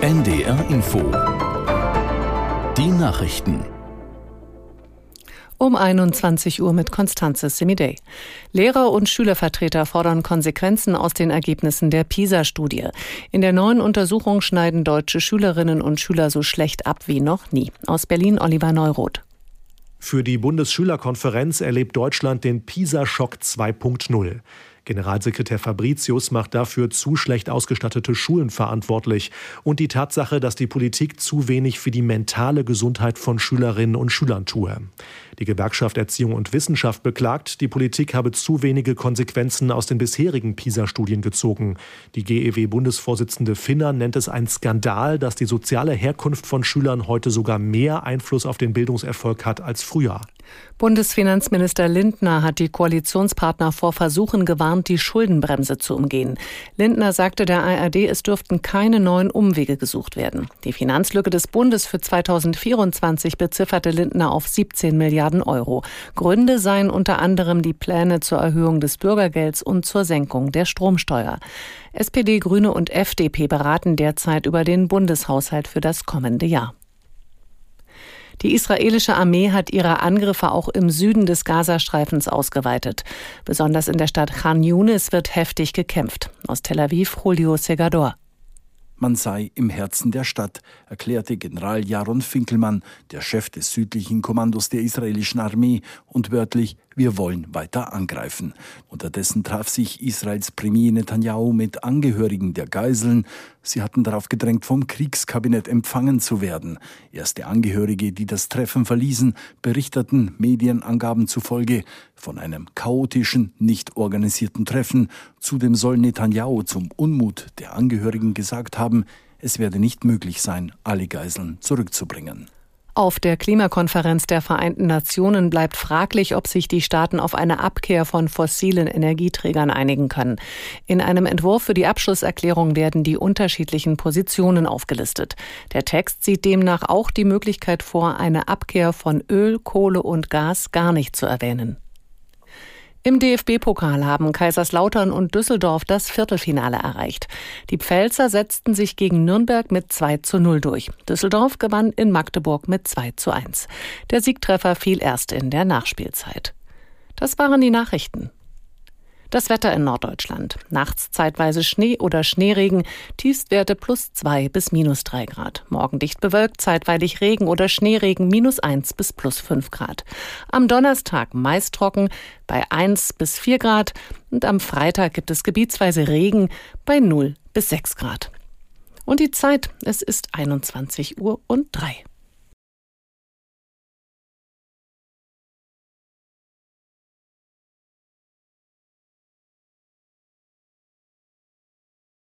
NDR Info. Die Nachrichten. Um 21 Uhr mit Konstanze Semidey. Lehrer und Schülervertreter fordern Konsequenzen aus den Ergebnissen der PISA-Studie. In der neuen Untersuchung schneiden deutsche Schülerinnen und Schüler so schlecht ab wie noch nie. Aus Berlin Oliver Neuroth. Für die Bundesschülerkonferenz erlebt Deutschland den PISA-Schock 2.0. Generalsekretär Fabricius macht dafür zu schlecht ausgestattete Schulen verantwortlich und die Tatsache, dass die Politik zu wenig für die mentale Gesundheit von Schülerinnen und Schülern tue. Die Gewerkschaft Erziehung und Wissenschaft beklagt, die Politik habe zu wenige Konsequenzen aus den bisherigen PISA-Studien gezogen. Die GEW-Bundesvorsitzende Finner nennt es ein Skandal, dass die soziale Herkunft von Schülern heute sogar mehr Einfluss auf den Bildungserfolg hat als früher. Bundesfinanzminister Lindner hat die Koalitionspartner vor Versuchen gewarnt, die Schuldenbremse zu umgehen. Lindner sagte der ARD, es dürften keine neuen Umwege gesucht werden. Die Finanzlücke des Bundes für 2024 bezifferte Lindner auf 17 Milliarden Euro. Gründe seien unter anderem die Pläne zur Erhöhung des Bürgergelds und zur Senkung der Stromsteuer. SPD, Grüne und FDP beraten derzeit über den Bundeshaushalt für das kommende Jahr. Die israelische Armee hat ihre Angriffe auch im Süden des Gazastreifens ausgeweitet. Besonders in der Stadt Khan Yunis wird heftig gekämpft. Aus Tel Aviv Julio Segador. Man sei im Herzen der Stadt, erklärte General Jaron Finkelmann, der Chef des südlichen Kommandos der israelischen Armee, und wörtlich wir wollen weiter angreifen. Unterdessen traf sich Israels Premier Netanyahu mit Angehörigen der Geiseln. Sie hatten darauf gedrängt, vom Kriegskabinett empfangen zu werden. Erste Angehörige, die das Treffen verließen, berichteten Medienangaben zufolge von einem chaotischen, nicht organisierten Treffen. Zudem soll Netanyahu zum Unmut der Angehörigen gesagt haben, es werde nicht möglich sein, alle Geiseln zurückzubringen. Auf der Klimakonferenz der Vereinten Nationen bleibt fraglich, ob sich die Staaten auf eine Abkehr von fossilen Energieträgern einigen können. In einem Entwurf für die Abschlusserklärung werden die unterschiedlichen Positionen aufgelistet. Der Text sieht demnach auch die Möglichkeit vor, eine Abkehr von Öl, Kohle und Gas gar nicht zu erwähnen. Im DFB-Pokal haben Kaiserslautern und Düsseldorf das Viertelfinale erreicht. Die Pfälzer setzten sich gegen Nürnberg mit 2 zu 0 durch. Düsseldorf gewann in Magdeburg mit 2 zu 1. Der Siegtreffer fiel erst in der Nachspielzeit. Das waren die Nachrichten. Das Wetter in Norddeutschland. Nachts zeitweise Schnee oder Schneeregen, Tiefstwerte plus zwei bis minus drei Grad. Morgen dicht bewölkt, zeitweilig Regen oder Schneeregen minus eins bis plus fünf Grad. Am Donnerstag meist trocken bei eins bis vier Grad und am Freitag gibt es gebietsweise Regen bei null bis sechs Grad. Und die Zeit, es ist 21 Uhr und drei.